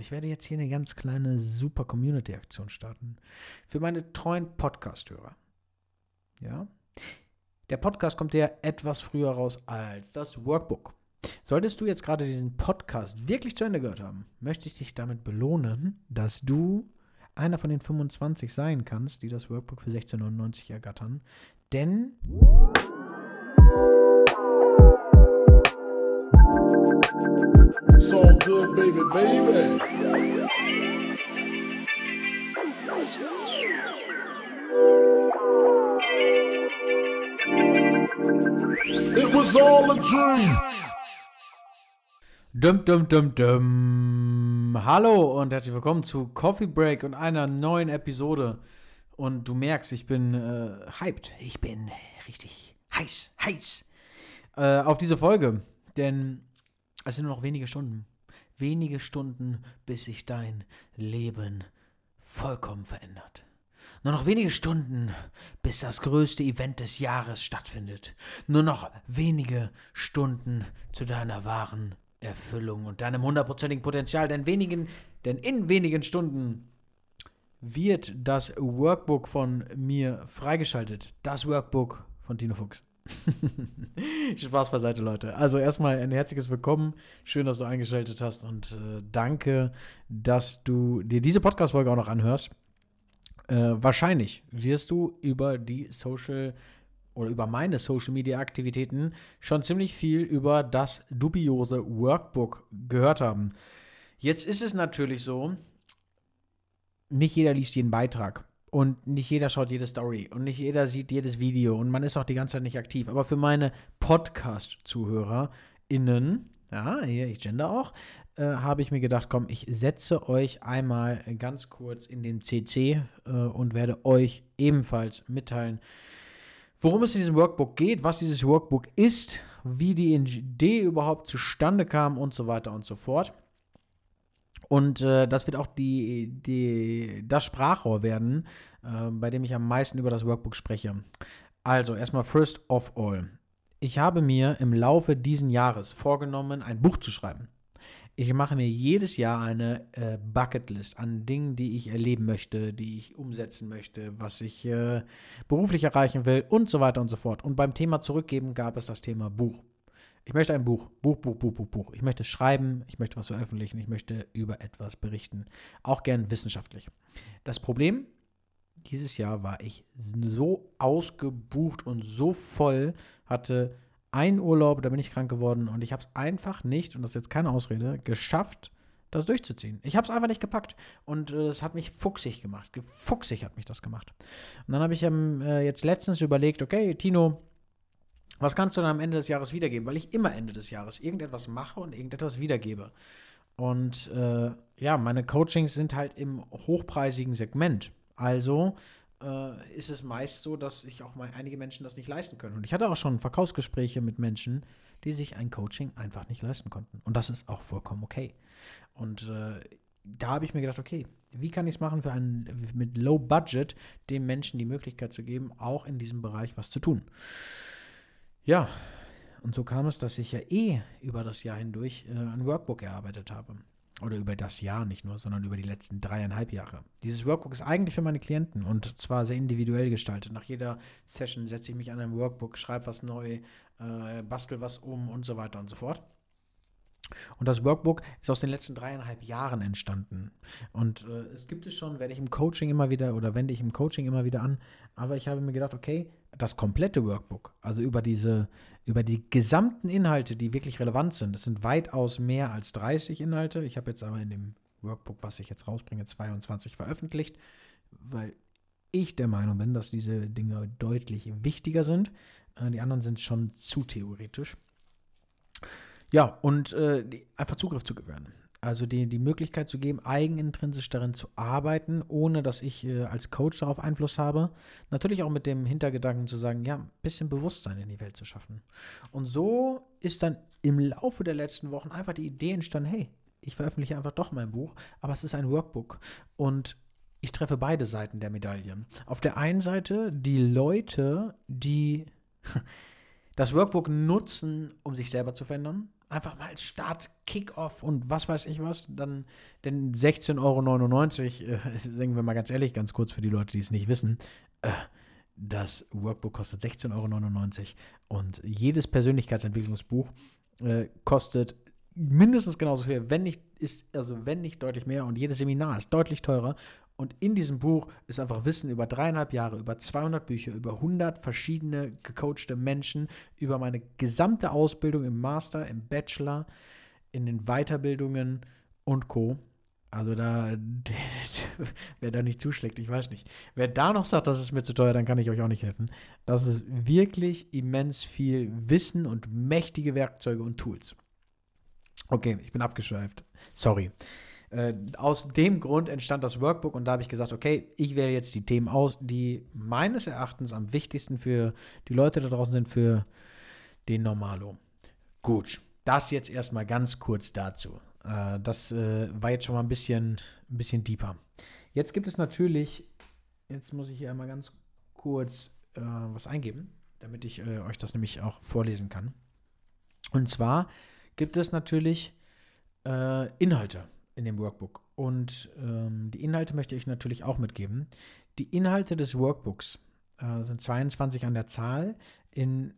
Und ich werde jetzt hier eine ganz kleine super Community-Aktion starten. Für meine treuen Podcast-Hörer. Ja. Der Podcast kommt ja etwas früher raus als das Workbook. Solltest du jetzt gerade diesen Podcast wirklich zu Ende gehört haben, möchte ich dich damit belohnen, dass du einer von den 25 sein kannst, die das Workbook für 16,99 ergattern. Denn So good, baby, baby. It was all a dream. Dum, dum, dum, dum. Hallo und herzlich willkommen zu Coffee Break und einer neuen Episode. Und du merkst, ich bin äh, hyped. Ich bin richtig heiß, heiß äh, auf diese Folge. Denn es sind nur noch wenige Stunden. Wenige Stunden, bis sich dein Leben vollkommen verändert. Nur noch wenige Stunden, bis das größte Event des Jahres stattfindet. Nur noch wenige Stunden zu deiner wahren Erfüllung und deinem hundertprozentigen Potenzial. Denn, wenigen, denn in wenigen Stunden wird das Workbook von mir freigeschaltet. Das Workbook von Tino Fuchs. Spaß beiseite, Leute. Also erstmal ein herzliches Willkommen. Schön, dass du eingeschaltet hast und äh, danke, dass du dir diese Podcast-Folge auch noch anhörst. Äh, wahrscheinlich wirst du über die Social oder über meine Social Media Aktivitäten schon ziemlich viel über das dubiose Workbook gehört haben. Jetzt ist es natürlich so, nicht jeder liest jeden Beitrag und nicht jeder schaut jede Story und nicht jeder sieht jedes Video und man ist auch die ganze Zeit nicht aktiv. Aber für meine Podcast-ZuhörerInnen, ja, hier, ich gender auch, äh, habe ich mir gedacht, komm, ich setze euch einmal ganz kurz in den CC äh, und werde euch ebenfalls mitteilen, worum es in diesem Workbook geht, was dieses Workbook ist, wie die Idee überhaupt zustande kam und so weiter und so fort. Und äh, das wird auch die, die, das Sprachrohr werden, äh, bei dem ich am meisten über das Workbook spreche. Also erstmal first of all. Ich habe mir im Laufe diesen Jahres vorgenommen, ein Buch zu schreiben. Ich mache mir jedes Jahr eine äh, Bucketlist an Dingen, die ich erleben möchte, die ich umsetzen möchte, was ich äh, beruflich erreichen will und so weiter und so fort. Und beim Thema Zurückgeben gab es das Thema Buch. Ich möchte ein Buch, Buch, Buch, Buch, Buch, Buch. Ich möchte schreiben, ich möchte was veröffentlichen, ich möchte über etwas berichten. Auch gern wissenschaftlich. Das Problem, dieses Jahr war ich so ausgebucht und so voll, hatte einen Urlaub, da bin ich krank geworden und ich habe es einfach nicht, und das ist jetzt keine Ausrede, geschafft, das durchzuziehen. Ich habe es einfach nicht gepackt und es äh, hat mich fuchsig gemacht. Fuchsig hat mich das gemacht. Und dann habe ich ähm, äh, jetzt letztens überlegt, okay, Tino, was kannst du dann am Ende des Jahres wiedergeben? Weil ich immer Ende des Jahres irgendetwas mache und irgendetwas wiedergebe. Und äh, ja, meine Coachings sind halt im hochpreisigen Segment. Also äh, ist es meist so, dass sich auch mal einige Menschen das nicht leisten können. Und ich hatte auch schon Verkaufsgespräche mit Menschen, die sich ein Coaching einfach nicht leisten konnten. Und das ist auch vollkommen okay. Und äh, da habe ich mir gedacht, okay, wie kann ich es machen, für einen mit Low Budget den Menschen die Möglichkeit zu geben, auch in diesem Bereich was zu tun. Ja, und so kam es, dass ich ja eh über das Jahr hindurch äh, ein Workbook erarbeitet habe. Oder über das Jahr nicht nur, sondern über die letzten dreieinhalb Jahre. Dieses Workbook ist eigentlich für meine Klienten und zwar sehr individuell gestaltet. Nach jeder Session setze ich mich an ein Workbook, schreibe was neu, äh, bastel was um und so weiter und so fort. Und das Workbook ist aus den letzten dreieinhalb Jahren entstanden. Und äh, es gibt es schon, werde ich im Coaching immer wieder oder wende ich im Coaching immer wieder an. Aber ich habe mir gedacht, okay, das komplette Workbook, also über diese, über die gesamten Inhalte, die wirklich relevant sind, das sind weitaus mehr als 30 Inhalte. Ich habe jetzt aber in dem Workbook, was ich jetzt rausbringe, 22 veröffentlicht, weil ich der Meinung bin, dass diese Dinge deutlich wichtiger sind. Äh, die anderen sind schon zu theoretisch. Ja, und äh, einfach Zugriff zu gewähren. Also die, die Möglichkeit zu geben, eigenintrinsisch darin zu arbeiten, ohne dass ich äh, als Coach darauf Einfluss habe. Natürlich auch mit dem Hintergedanken zu sagen, ja, ein bisschen Bewusstsein in die Welt zu schaffen. Und so ist dann im Laufe der letzten Wochen einfach die Idee entstanden, hey, ich veröffentliche einfach doch mein Buch, aber es ist ein Workbook. Und ich treffe beide Seiten der Medaille. Auf der einen Seite die Leute, die das Workbook nutzen, um sich selber zu verändern, Einfach mal als Start, Kick-Off und was weiß ich was. Dann, denn 16,99 Euro, äh, sagen wir mal ganz ehrlich, ganz kurz für die Leute, die es nicht wissen, äh, das Workbook kostet 16,99 Euro und jedes Persönlichkeitsentwicklungsbuch äh, kostet mindestens genauso viel, wenn nicht, ist, also wenn nicht deutlich mehr und jedes Seminar ist deutlich teurer. Und in diesem Buch ist einfach Wissen über dreieinhalb Jahre, über 200 Bücher, über 100 verschiedene gecoachte Menschen, über meine gesamte Ausbildung im Master, im Bachelor, in den Weiterbildungen und Co. Also da, wer da nicht zuschlägt, ich weiß nicht. Wer da noch sagt, das ist mir zu teuer, dann kann ich euch auch nicht helfen. Das ist wirklich immens viel Wissen und mächtige Werkzeuge und Tools. Okay, ich bin abgeschweift. Sorry. Äh, aus dem Grund entstand das Workbook und da habe ich gesagt, okay, ich wähle jetzt die Themen aus, die meines Erachtens am wichtigsten für die Leute da draußen sind, für den Normalo. Gut, das jetzt erstmal ganz kurz dazu. Äh, das äh, war jetzt schon mal ein bisschen, ein bisschen deeper. Jetzt gibt es natürlich, jetzt muss ich hier einmal ganz kurz äh, was eingeben, damit ich äh, euch das nämlich auch vorlesen kann. Und zwar gibt es natürlich Inhalte in dem Workbook. Und ähm, die Inhalte möchte ich natürlich auch mitgeben. Die Inhalte des Workbooks äh, sind 22 an der Zahl. In,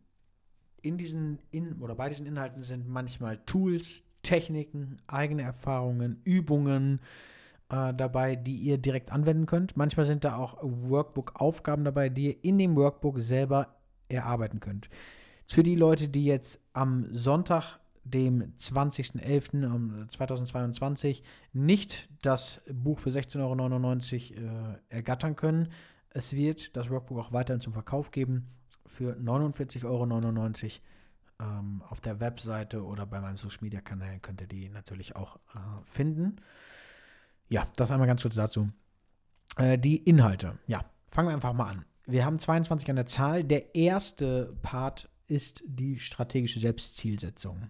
in diesen, in, oder bei diesen Inhalten sind manchmal Tools, Techniken, eigene Erfahrungen, Übungen äh, dabei, die ihr direkt anwenden könnt. Manchmal sind da auch Workbook-Aufgaben dabei, die ihr in dem Workbook selber erarbeiten könnt. Für die Leute, die jetzt am Sonntag dem 20.11.2022 nicht das Buch für 16,99 Euro äh, ergattern können. Es wird das Workbook auch weiterhin zum Verkauf geben für 49,99 Euro. Ähm, auf der Webseite oder bei meinem Social Media Kanal könnt ihr die natürlich auch äh, finden. Ja, das einmal ganz kurz dazu. Äh, die Inhalte. Ja, fangen wir einfach mal an. Wir haben 22 an der Zahl. Der erste Part ist die strategische Selbstzielsetzung.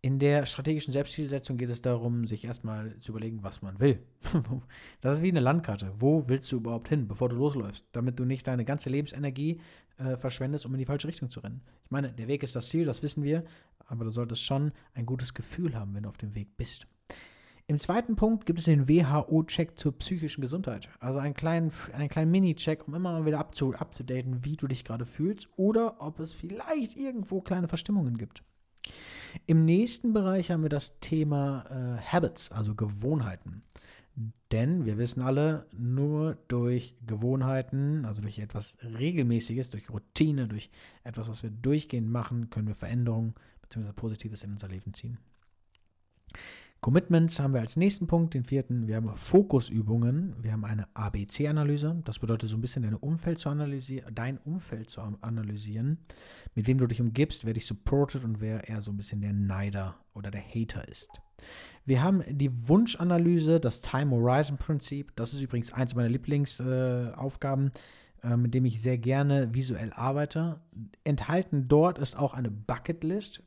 In der strategischen Selbstzielsetzung geht es darum, sich erstmal zu überlegen, was man will. das ist wie eine Landkarte. Wo willst du überhaupt hin, bevor du losläufst, damit du nicht deine ganze Lebensenergie äh, verschwendest, um in die falsche Richtung zu rennen. Ich meine, der Weg ist das Ziel, das wissen wir, aber du solltest schon ein gutes Gefühl haben, wenn du auf dem Weg bist. Im zweiten Punkt gibt es den WHO-Check zur psychischen Gesundheit. Also einen kleinen, einen kleinen Mini-Check, um immer mal wieder abzu, abzudaten, wie du dich gerade fühlst oder ob es vielleicht irgendwo kleine Verstimmungen gibt. Im nächsten Bereich haben wir das Thema äh, Habits, also Gewohnheiten. Denn wir wissen alle, nur durch Gewohnheiten, also durch etwas Regelmäßiges, durch Routine, durch etwas, was wir durchgehend machen, können wir Veränderungen bzw. Positives in unser Leben ziehen. Commitments haben wir als nächsten Punkt, den vierten. Wir haben Fokusübungen. Wir haben eine ABC-Analyse. Das bedeutet so ein bisschen dein Umfeld zu analysieren, dein Umfeld zu analysieren, mit wem du dich umgibst, wer dich supportet und wer eher so ein bisschen der Neider oder der Hater ist. Wir haben die Wunschanalyse, das Time Horizon Prinzip. Das ist übrigens eins meiner Lieblingsaufgaben, äh, mit dem ich sehr gerne visuell arbeite. Enthalten dort ist auch eine Bucketlist.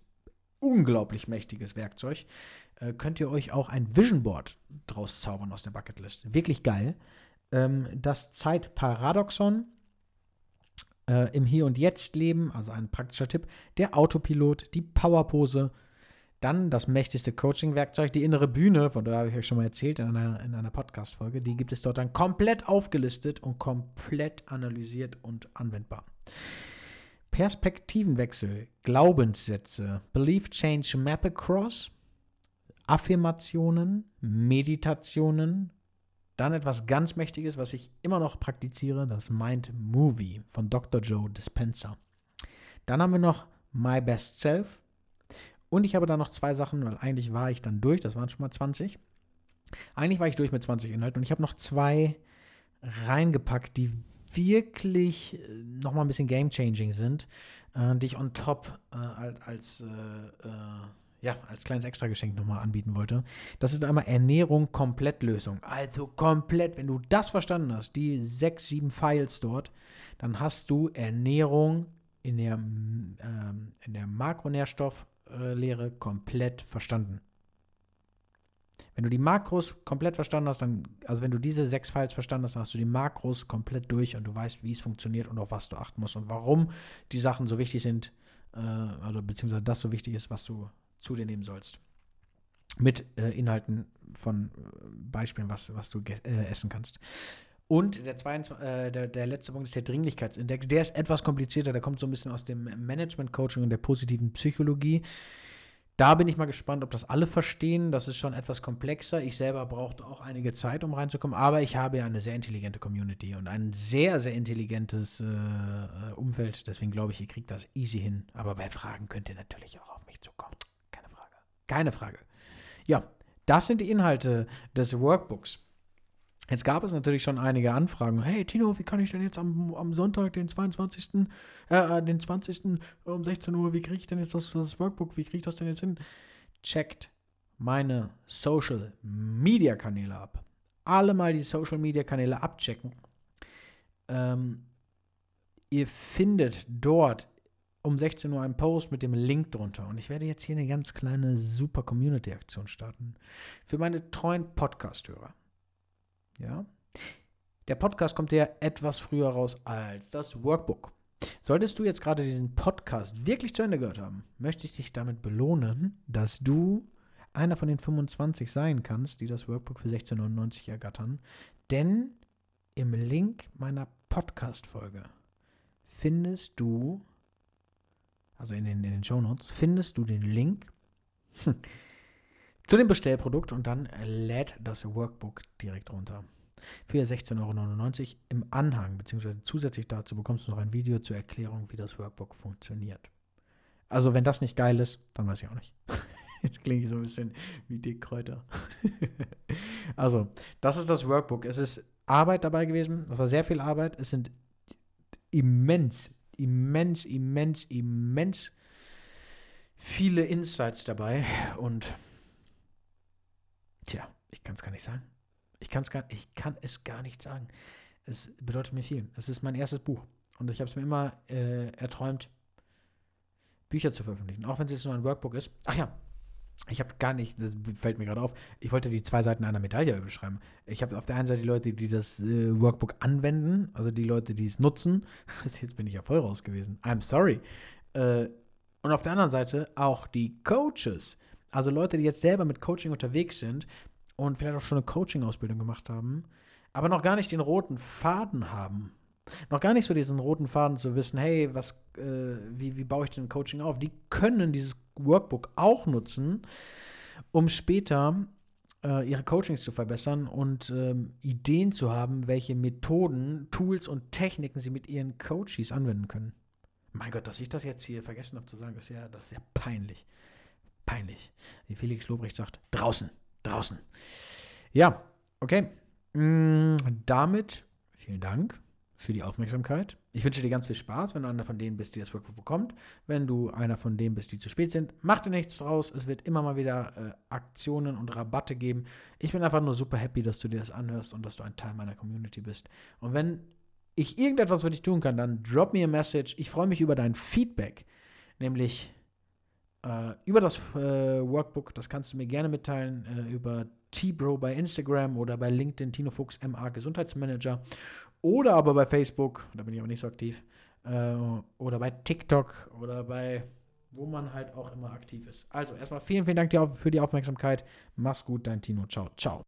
Unglaublich mächtiges Werkzeug äh, könnt ihr euch auch ein Vision Board draus zaubern aus der Bucketlist. Wirklich geil. Ähm, das Zeitparadoxon äh, im Hier und Jetzt leben, also ein praktischer Tipp, der Autopilot, die Powerpose, dann das mächtigste Coaching-Werkzeug, die innere Bühne, von der habe ich euch schon mal erzählt in einer, in einer Podcast-Folge. Die gibt es dort dann komplett aufgelistet und komplett analysiert und anwendbar. Perspektivenwechsel, Glaubenssätze, Belief Change Map Across, Affirmationen, Meditationen, dann etwas ganz Mächtiges, was ich immer noch praktiziere, das Mind Movie von Dr. Joe Dispenza. Dann haben wir noch My Best Self. Und ich habe da noch zwei Sachen, weil eigentlich war ich dann durch, das waren schon mal 20. Eigentlich war ich durch mit 20 Inhalten und ich habe noch zwei reingepackt, die wirklich äh, noch mal ein bisschen game-changing sind, äh, die ich on top äh, als, äh, äh ja, als kleines Extrageschenk nochmal anbieten wollte. Das ist einmal Ernährung Komplettlösung. Also komplett, wenn du das verstanden hast, die sechs, sieben Files dort, dann hast du Ernährung in der, ähm, in der Makronährstofflehre komplett verstanden. Wenn du die Makros komplett verstanden hast, dann, also wenn du diese sechs Files verstanden hast, dann hast du die Makros komplett durch und du weißt, wie es funktioniert und auf was du achten musst und warum die Sachen so wichtig sind, äh, also beziehungsweise das so wichtig ist, was du zu dir nehmen sollst. Mit äh, Inhalten von äh, Beispielen, was, was du äh, essen kannst. Und der, 22, äh, der, der letzte Punkt ist der Dringlichkeitsindex. Der ist etwas komplizierter, der kommt so ein bisschen aus dem Management-Coaching und der positiven Psychologie. Da bin ich mal gespannt, ob das alle verstehen. Das ist schon etwas komplexer. Ich selber brauchte auch einige Zeit, um reinzukommen. Aber ich habe ja eine sehr intelligente Community und ein sehr, sehr intelligentes äh, Umfeld. Deswegen glaube ich, ihr kriegt das easy hin. Aber bei Fragen könnt ihr natürlich auch auf mich zukommen. Keine Frage. Ja, das sind die Inhalte des Workbooks. Jetzt gab es natürlich schon einige Anfragen. Hey Tino, wie kann ich denn jetzt am, am Sonntag, den 22., äh, äh, den 20. um 16 Uhr, wie kriege ich denn jetzt das, das Workbook, wie kriege ich das denn jetzt hin? Checkt meine Social Media Kanäle ab. Alle mal die Social Media Kanäle abchecken. Ähm, ihr findet dort um 16 Uhr einen Post mit dem Link drunter. Und ich werde jetzt hier eine ganz kleine super Community-Aktion starten. Für meine treuen Podcast-Hörer. Ja. Der Podcast kommt ja etwas früher raus als das Workbook. Solltest du jetzt gerade diesen Podcast wirklich zu Ende gehört haben, möchte ich dich damit belohnen, dass du einer von den 25 sein kannst, die das Workbook für 16,99 ergattern. Denn im Link meiner Podcast-Folge findest du, also in den, in den Show Notes, findest du den Link zu dem Bestellprodukt und dann lädt das Workbook direkt runter. Für 16,99 Euro im Anhang, beziehungsweise zusätzlich dazu bekommst du noch ein Video zur Erklärung, wie das Workbook funktioniert. Also, wenn das nicht geil ist, dann weiß ich auch nicht. Jetzt klinge ich so ein bisschen wie Dickkräuter. also, das ist das Workbook. Es ist Arbeit dabei gewesen. Das war sehr viel Arbeit. Es sind immens, immens, immens, immens viele Insights dabei. Und Tja, ich kann es gar nicht sagen. Ich, kann's gar, ich kann es gar nicht sagen. Es bedeutet mir viel. Es ist mein erstes Buch. Und ich habe es mir immer äh, erträumt, Bücher zu veröffentlichen. Auch wenn es jetzt nur ein Workbook ist. Ach ja, ich habe gar nicht, das fällt mir gerade auf, ich wollte die zwei Seiten einer Medaille beschreiben. Ich habe auf der einen Seite die Leute, die das äh, Workbook anwenden, also die Leute, die es nutzen. Jetzt bin ich ja voll raus gewesen. I'm sorry. Äh, und auf der anderen Seite auch die Coaches, also Leute, die jetzt selber mit Coaching unterwegs sind und vielleicht auch schon eine Coaching-Ausbildung gemacht haben, aber noch gar nicht den roten Faden haben. Noch gar nicht so diesen roten Faden zu wissen, hey, was, äh, wie, wie baue ich denn Coaching auf? Die können dieses Workbook auch nutzen, um später äh, ihre Coachings zu verbessern und ähm, Ideen zu haben, welche Methoden, Tools und Techniken sie mit ihren Coaches anwenden können. Mein Gott, dass ich das jetzt hier vergessen habe zu sagen, ist ja, das ist ja peinlich. Peinlich. Wie Felix Lobrecht sagt, draußen, draußen. Ja, okay. Mm, damit vielen Dank für die Aufmerksamkeit. Ich wünsche dir ganz viel Spaß, wenn du einer von denen bist, die das Workbook bekommt. Wenn du einer von denen bist, die zu spät sind, mach dir nichts draus. Es wird immer mal wieder äh, Aktionen und Rabatte geben. Ich bin einfach nur super happy, dass du dir das anhörst und dass du ein Teil meiner Community bist. Und wenn ich irgendetwas für dich tun kann, dann drop me a message. Ich freue mich über dein Feedback, nämlich äh, über das äh, Workbook. Das kannst du mir gerne mitteilen äh, über T-Bro bei Instagram oder bei LinkedIn, Tino Fuchs MA Gesundheitsmanager oder aber bei Facebook, da bin ich aber nicht so aktiv, äh, oder bei TikTok oder bei wo man halt auch immer aktiv ist. Also erstmal vielen, vielen Dank für die Aufmerksamkeit. Mach's gut, dein Tino. Ciao, ciao.